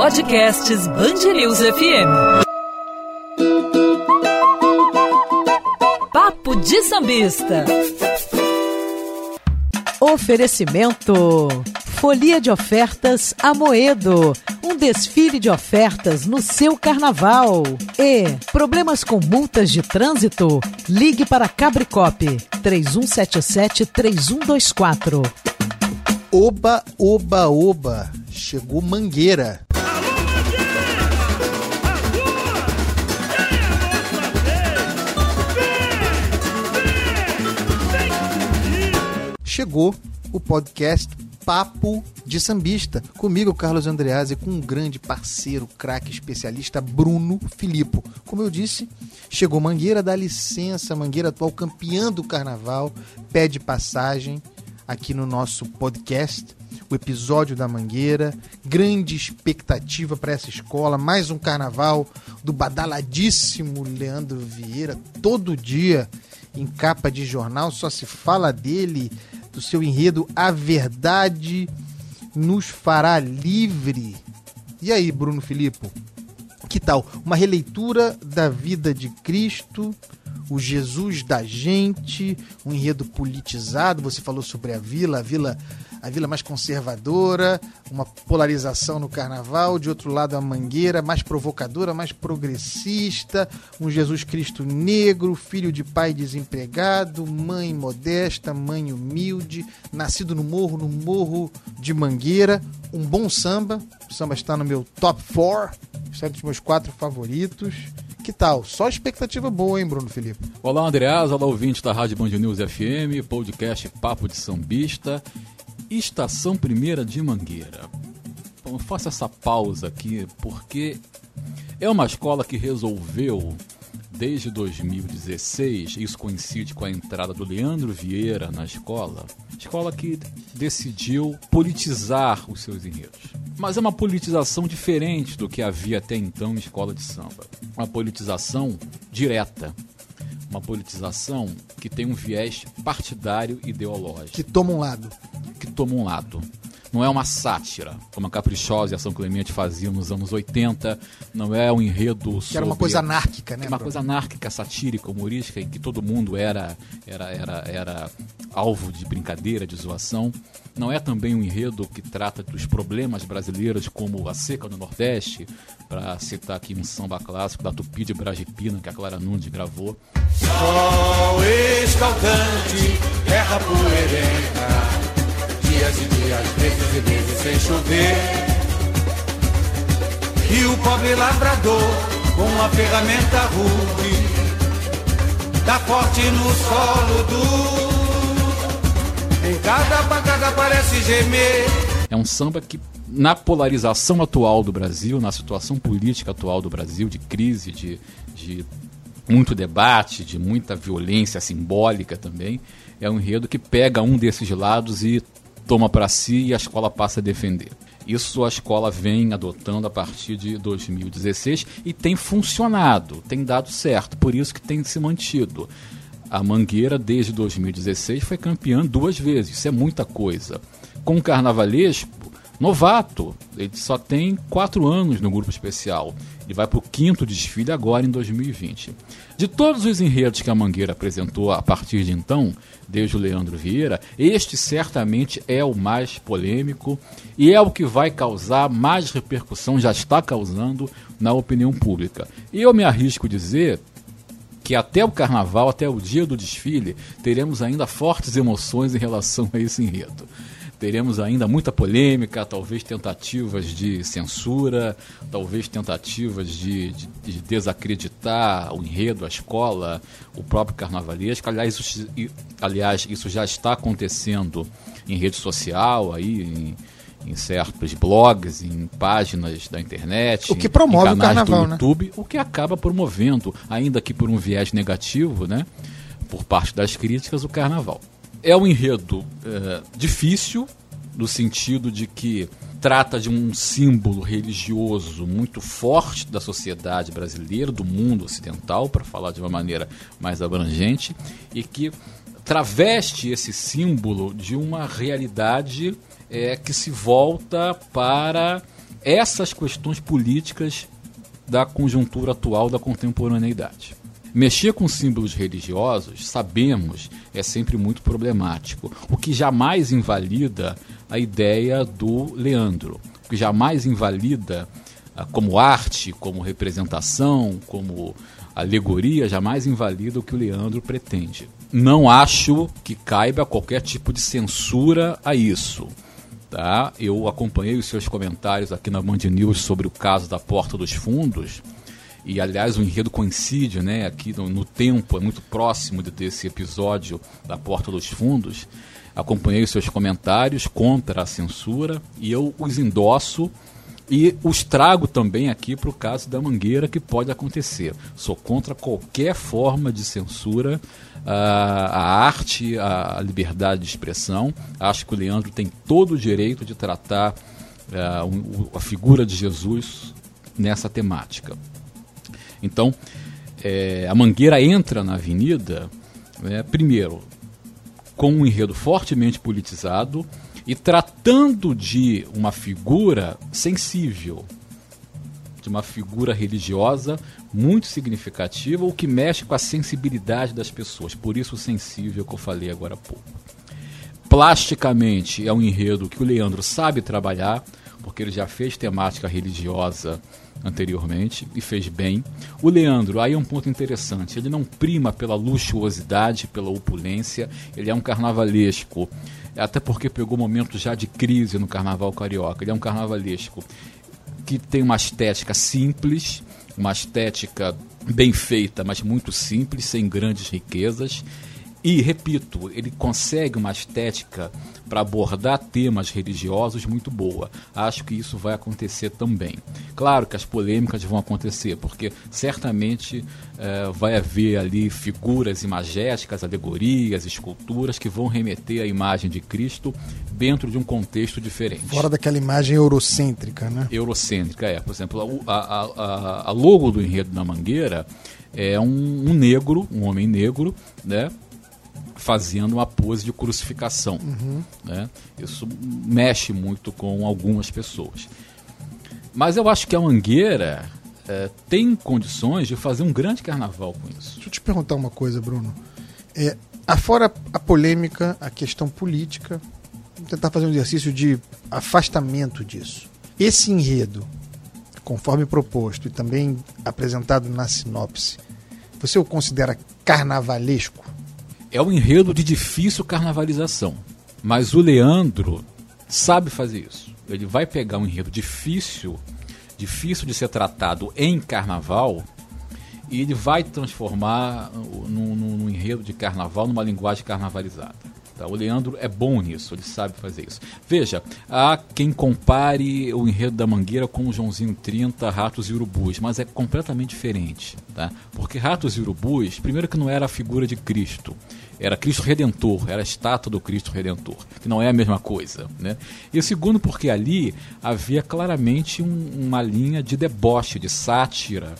Podcasts Bangerils FM. Papo de Sambista. Oferecimento. Folia de ofertas Amoedo. Um desfile de ofertas no seu carnaval. E problemas com multas de trânsito? Ligue para Cabricop 3177 3124. Oba, oba, oba. Chegou Mangueira. Chegou o podcast Papo de Sambista. Comigo, Carlos Andreazzi, com um grande parceiro, craque especialista, Bruno Filippo. Como eu disse, chegou Mangueira, dá licença, Mangueira atual campeã do carnaval, pede passagem aqui no nosso podcast, o episódio da Mangueira. Grande expectativa para essa escola, mais um carnaval do badaladíssimo Leandro Vieira, todo dia em capa de jornal, só se fala dele, do seu enredo A Verdade nos fará livre. E aí, Bruno Filippo? Que tal? Uma releitura da vida de Cristo, o Jesus da gente, um enredo politizado. Você falou sobre a vila, a vila a vila mais conservadora, uma polarização no carnaval, de outro lado a mangueira mais provocadora, mais progressista, um Jesus Cristo negro, filho de pai desempregado, mãe modesta, mãe humilde, nascido no morro, no morro de Mangueira, um bom samba, o samba está no meu top 4, está entre os meus quatro favoritos. Que tal? Só expectativa boa, hein, Bruno Felipe? Olá, Andreas. Olá, ouvinte da Rádio Band News FM, podcast Papo de Sambista. Estação Primeira de Mangueira. Bom, faço essa pausa aqui porque é uma escola que resolveu, desde 2016, isso coincide com a entrada do Leandro Vieira na escola, escola que decidiu politizar os seus enredos. Mas é uma politização diferente do que havia até então em escola de samba. Uma politização direta, uma politização que tem um viés partidário ideológico. Que toma um lado toma um lado. Não é uma sátira, como a Caprichosa e a São Clemente faziam nos anos 80. Não é um enredo Que era uma coisa anárquica, né? Uma coisa anárquica, satírica, humorística, em que todo mundo era, era, era, era alvo de brincadeira, de zoação. Não é também um enredo que trata dos problemas brasileiros, como a seca no Nordeste, para citar aqui um samba clássico da Tupi de Bragipina, que a Clara Nunes gravou. Sol escaldante, terra poeirenta dias e dias, meses e meses sem chover. E o pobre lavrador, com uma ferramenta rude, dá forte no solo. Em cada pancada parece gemer. É um samba que na polarização atual do Brasil, na situação política atual do Brasil, de crise, de, de muito debate, de muita violência simbólica também, é um enredo que pega um desses lados e toma para si e a escola passa a defender. Isso a escola vem adotando a partir de 2016 e tem funcionado, tem dado certo, por isso que tem se mantido. A Mangueira, desde 2016, foi campeã duas vezes, isso é muita coisa. Com o carnavalesco, novato, ele só tem quatro anos no grupo especial. Ele vai para o quinto desfile agora em 2020. De todos os enredos que a Mangueira apresentou a partir de então, desde o Leandro Vieira, este certamente é o mais polêmico e é o que vai causar mais repercussão, já está causando na opinião pública. E eu me arrisco dizer que até o carnaval, até o dia do desfile, teremos ainda fortes emoções em relação a esse enredo teremos ainda muita polêmica, talvez tentativas de censura, talvez tentativas de, de, de desacreditar o enredo, a escola, o próprio carnavalesco. Aliás isso, aliás, isso já está acontecendo em rede social, aí, em, em certos blogs, em páginas da internet, o que promove em canais o carnaval, do YouTube, né? o que acaba promovendo, ainda que por um viés negativo, né, por parte das críticas, o carnaval. É um enredo é, difícil, no sentido de que trata de um símbolo religioso muito forte da sociedade brasileira, do mundo ocidental, para falar de uma maneira mais abrangente, e que traveste esse símbolo de uma realidade é, que se volta para essas questões políticas da conjuntura atual da contemporaneidade. Mexer com símbolos religiosos, sabemos, é sempre muito problemático, o que jamais invalida a ideia do Leandro, o que jamais invalida ah, como arte, como representação, como alegoria, jamais invalida o que o Leandro pretende. Não acho que caiba qualquer tipo de censura a isso. Tá? Eu acompanhei os seus comentários aqui na Band News sobre o caso da Porta dos Fundos e aliás o enredo coincide, né, aqui no, no tempo, é muito próximo de, desse episódio da Porta dos Fundos. Acompanhei os seus comentários contra a censura e eu os endosso e os trago também aqui para o caso da Mangueira que pode acontecer. Sou contra qualquer forma de censura à arte, à liberdade de expressão. Acho que o Leandro tem todo o direito de tratar uh, a figura de Jesus nessa temática. Então, é, a Mangueira entra na avenida, né, primeiro, com um enredo fortemente politizado e tratando de uma figura sensível, de uma figura religiosa muito significativa, o que mexe com a sensibilidade das pessoas, por isso o sensível que eu falei agora há pouco. Plasticamente é um enredo que o Leandro sabe trabalhar, porque ele já fez temática religiosa anteriormente e fez bem. O Leandro, aí é um ponto interessante, ele não prima pela luxuosidade, pela opulência, ele é um carnavalesco, até porque pegou momentos já de crise no carnaval carioca. Ele é um carnavalesco que tem uma estética simples, uma estética bem feita, mas muito simples, sem grandes riquezas. E, repito, ele consegue uma estética para abordar temas religiosos muito boa. Acho que isso vai acontecer também. Claro que as polêmicas vão acontecer, porque certamente eh, vai haver ali figuras imagéticas, alegorias, esculturas que vão remeter à imagem de Cristo dentro de um contexto diferente. Fora daquela imagem eurocêntrica, né? Eurocêntrica, é. Por exemplo, a, a, a, a logo do Enredo da Mangueira é um, um negro, um homem negro, né? Fazendo uma pose de crucificação. Uhum. Né? Isso mexe muito com algumas pessoas. Mas eu acho que a Mangueira é, tem condições de fazer um grande carnaval com isso. Deixa eu te perguntar uma coisa, Bruno. É, afora a polêmica, a questão política, vou tentar fazer um exercício de afastamento disso. Esse enredo, conforme proposto e também apresentado na sinopse, você o considera carnavalesco? É um enredo de difícil carnavalização. Mas o Leandro sabe fazer isso. Ele vai pegar um enredo difícil, difícil de ser tratado em carnaval, e ele vai transformar num, num enredo de carnaval numa linguagem carnavalizada. Tá? O Leandro é bom nisso, ele sabe fazer isso. Veja, há quem compare o enredo da Mangueira com o Joãozinho 30, Ratos e Urubus, mas é completamente diferente. Tá? Porque Ratos e Urubus, primeiro que não era a figura de Cristo, era Cristo Redentor, era a estátua do Cristo Redentor, que não é a mesma coisa. Né? E o segundo, porque ali havia claramente um, uma linha de deboche, de sátira,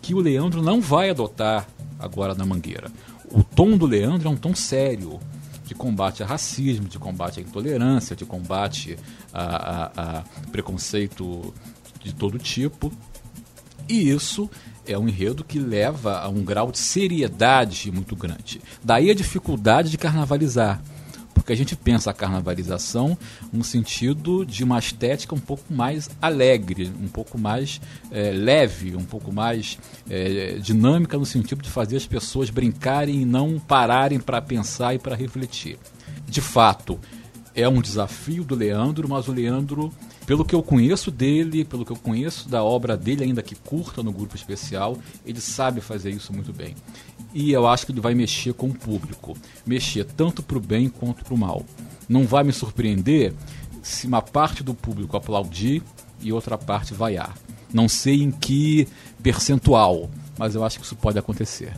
que o Leandro não vai adotar agora na Mangueira. O tom do Leandro é um tom sério, de combate a racismo, de combate à intolerância, de combate a, a, a preconceito de todo tipo. E isso é um enredo que leva a um grau de seriedade muito grande. Daí a dificuldade de carnavalizar. Porque a gente pensa a carnavalização no sentido de uma estética um pouco mais alegre, um pouco mais é, leve, um pouco mais é, dinâmica no sentido de fazer as pessoas brincarem e não pararem para pensar e para refletir. De fato, é um desafio do Leandro, mas o Leandro, pelo que eu conheço dele, pelo que eu conheço da obra dele, ainda que curta no grupo especial, ele sabe fazer isso muito bem e eu acho que ele vai mexer com o público, mexer tanto para o bem quanto para o mal. Não vai me surpreender se uma parte do público aplaudir e outra parte vaiar. Não sei em que percentual, mas eu acho que isso pode acontecer.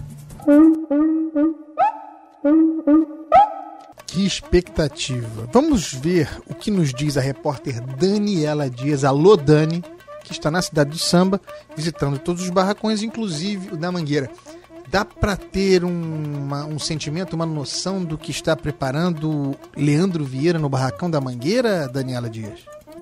Que expectativa. Vamos ver o que nos diz a repórter Daniela Dias, alô Dani, que está na cidade do samba, visitando todos os barracões, inclusive o da Mangueira. Dá para ter uma, um sentimento, uma noção do que está preparando Leandro Vieira no Barracão da Mangueira, Daniela Dias?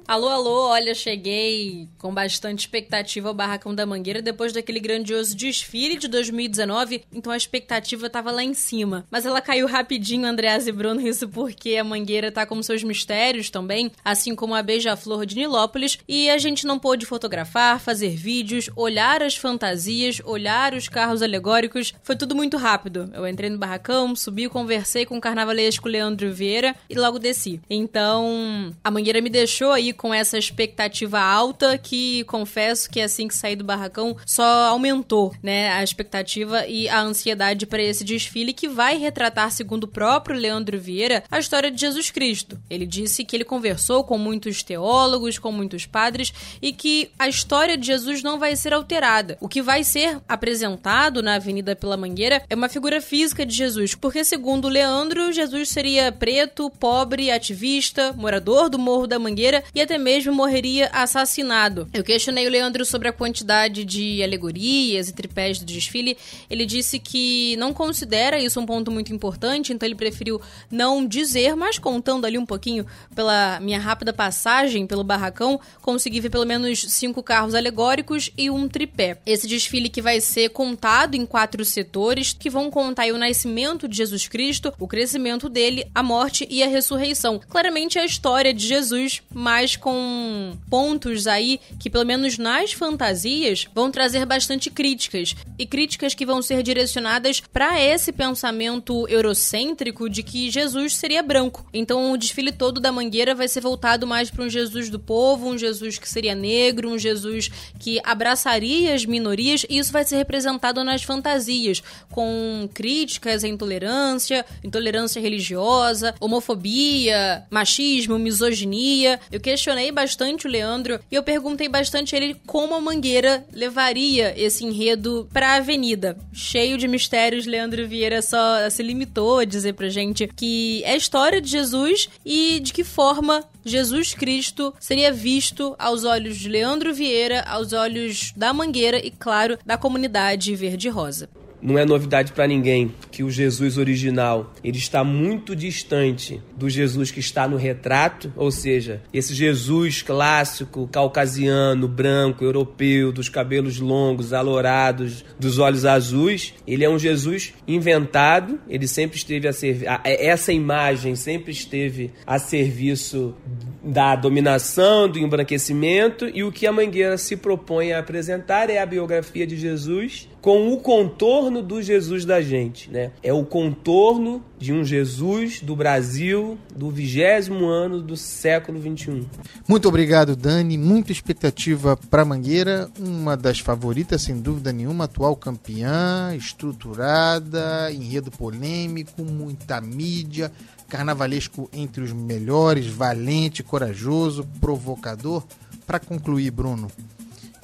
Alô, alô, olha, cheguei com bastante expectativa ao Barracão da Mangueira depois daquele grandioso desfile de 2019, então a expectativa tava lá em cima. Mas ela caiu rapidinho, Andreas e Bruno, isso porque a Mangueira tá com seus mistérios também, assim como a Beija-Flor de Nilópolis, e a gente não pôde fotografar, fazer vídeos, olhar as fantasias, olhar os carros alegóricos, foi tudo muito rápido. Eu entrei no barracão, subi, conversei com o carnavalesco Leandro Vieira e logo desci. Então, a Mangueira me deixou aí com essa expectativa alta que confesso que assim que saí do barracão só aumentou, né, a expectativa e a ansiedade para esse desfile que vai retratar, segundo o próprio Leandro Vieira, a história de Jesus Cristo. Ele disse que ele conversou com muitos teólogos, com muitos padres e que a história de Jesus não vai ser alterada. O que vai ser apresentado na Avenida pela Mangueira é uma figura física de Jesus, porque segundo Leandro, Jesus seria preto, pobre, ativista, morador do Morro da Mangueira e até mesmo morreria assassinado. Eu questionei o Leandro sobre a quantidade de alegorias e tripés do desfile. Ele disse que não considera isso um ponto muito importante, então ele preferiu não dizer, mas contando ali um pouquinho pela minha rápida passagem pelo barracão, consegui ver pelo menos cinco carros alegóricos e um tripé. Esse desfile que vai ser contado em quatro setores, que vão contar o nascimento de Jesus Cristo, o crescimento dele, a morte e a ressurreição. Claramente a história de Jesus, mas com pontos aí que, pelo menos nas fantasias, vão trazer bastante críticas. E críticas que vão ser direcionadas para esse pensamento eurocêntrico de que Jesus seria branco. Então o desfile todo da Mangueira vai ser voltado mais para um Jesus do povo, um Jesus que seria negro, um Jesus que abraçaria as minorias, e isso vai ser representado nas fantasias, com críticas à intolerância, intolerância religiosa, homofobia, machismo, misoginia. Eu questionei bastante o Leandro e eu perguntei bastante a ele como a Mangueira levaria esse enredo para a avenida. Cheio de mistérios, Leandro Vieira só se limitou a dizer pra gente que é a história de Jesus e de que forma Jesus Cristo seria visto aos olhos de Leandro Vieira, aos olhos da Mangueira e, claro, da comunidade verde-rosa. Não é novidade para ninguém que o Jesus original ele está muito distante do Jesus que está no retrato, ou seja, esse Jesus clássico, caucasiano, branco, europeu, dos cabelos longos, alourados, dos olhos azuis. Ele é um Jesus inventado. Ele sempre esteve a servir. Essa imagem sempre esteve a serviço da dominação, do embranquecimento e o que a Mangueira se propõe a apresentar é a biografia de Jesus com o contorno do Jesus da gente, né? É o contorno de um Jesus do Brasil do vigésimo ano do século 21. Muito obrigado, Dani. Muita expectativa para Mangueira, uma das favoritas, sem dúvida nenhuma, atual campeã, estruturada, enredo polêmico, muita mídia, carnavalesco entre os melhores, valente, corajoso, provocador. Para concluir, Bruno,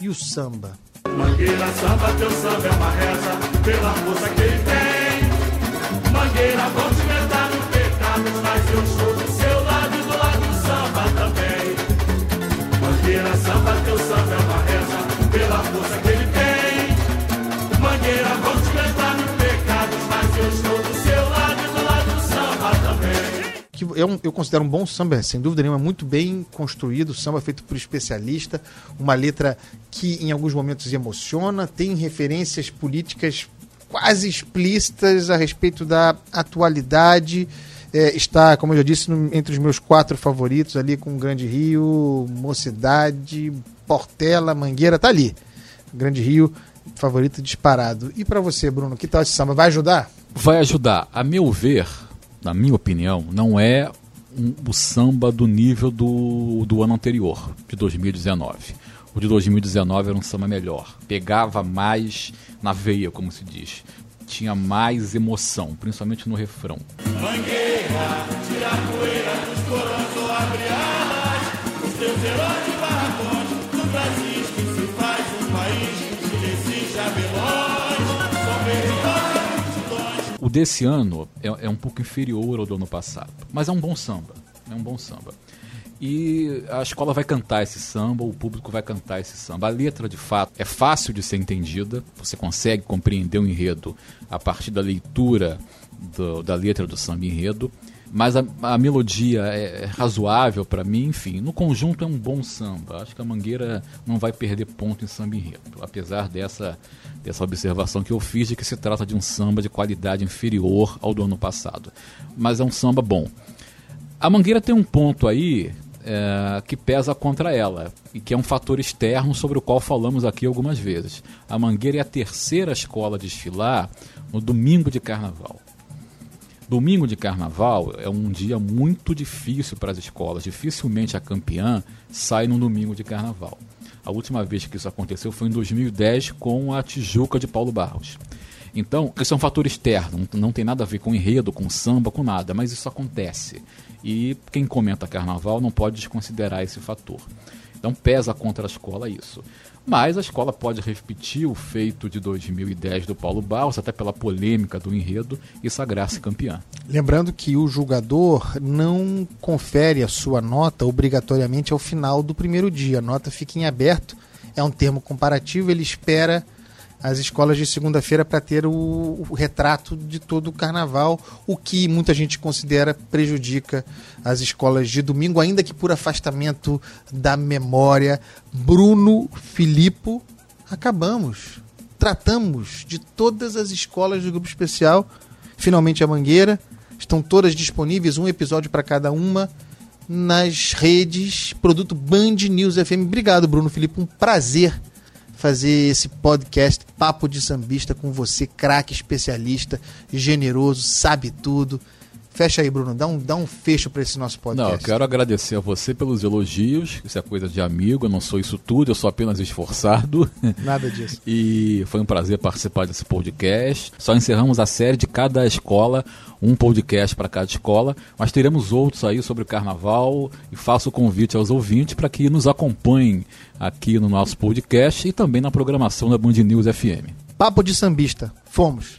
e o samba? Mangueira samba, teu samba é uma reza pela força que ele tem. Mangueira, vão é um, eu considero um bom samba, sem dúvida nenhuma, muito bem construído, samba feito por especialista, uma letra que em alguns momentos emociona, tem referências políticas quase explícitas a respeito da atualidade. É, está, como eu já disse, no- entre os meus quatro favoritos ali com Grande Rio, Mocidade, Portela, Mangueira, tá ali. Grande Rio, favorito disparado. E para você, Bruno, que tal esse samba? Vai ajudar? vai ajudar. A meu ver, na minha opinião, não é um- o samba do nível do, do ano anterior, de 2019. O de 2019 era um samba melhor. Pegava mais na veia, como se diz. Tinha mais emoção, principalmente no refrão. O desse ano é, é um pouco inferior ao do ano passado, mas é um bom samba. É um bom samba. E a escola vai cantar esse samba, o público vai cantar esse samba. A letra, de fato, é fácil de ser entendida, você consegue compreender o enredo a partir da leitura do- da letra do samba enredo. Mas a, a melodia é, é razoável para mim, enfim. No conjunto é um bom samba. Acho que a Mangueira não vai perder ponto em samba enredo, apesar dessa, dessa observação que eu fiz de que se trata de um samba de qualidade inferior ao do ano passado. Mas é um samba bom. A Mangueira tem um ponto aí é, que pesa contra ela e que é um fator externo sobre o qual falamos aqui algumas vezes. A Mangueira é a terceira escola a desfilar no domingo de carnaval. Domingo de carnaval é um dia muito difícil para as escolas. Dificilmente a campeã sai no domingo de carnaval. A última vez que isso aconteceu foi em 2010 com a Tijuca de Paulo Barros. Então, isso é um fator externo, não tem nada a ver com enredo, com samba, com nada, mas isso acontece. E quem comenta carnaval não pode desconsiderar esse fator. Então pesa contra a escola isso. Mas a escola pode repetir o feito de 2010 do Paulo Barros, até pela polêmica do enredo, e sagrar-se campeã. Lembrando que o julgador não confere a sua nota obrigatoriamente ao final do primeiro dia. A nota fica em aberto, é um termo comparativo, ele espera as escolas de segunda-feira para ter o, o, retrato de todo o carnaval, o que muita gente considera prejudica as escolas de domingo, ainda que por afastamento da memória. Bruno Filippo, acabamos. Tratamos de todas as escolas do grupo especial. Finalmente a Mangueira. Estão todas disponíveis, um episódio para cada uma nas redes. Produto Band News FM. Obrigado, Bruno Felipe. Um prazer fazer esse podcast Papo de Sambista com você, craque especialista, generoso, sabe tudo. Fecha aí, Bruno. Dá um, dá um fecho para esse nosso podcast. Não, eu quero agradecer a você pelos elogios. Isso é coisa de amigo. Eu não sou isso tudo, eu sou apenas esforçado. Nada disso. e foi um prazer participar desse podcast. Só encerramos a série de cada escola, um podcast para cada escola. Mas teremos outros aí sobre o carnaval. E faço o convite aos ouvintes para que nos acompanhem aqui no nosso podcast e também na programação da Band News FM. Papo de Sambista. Fomos.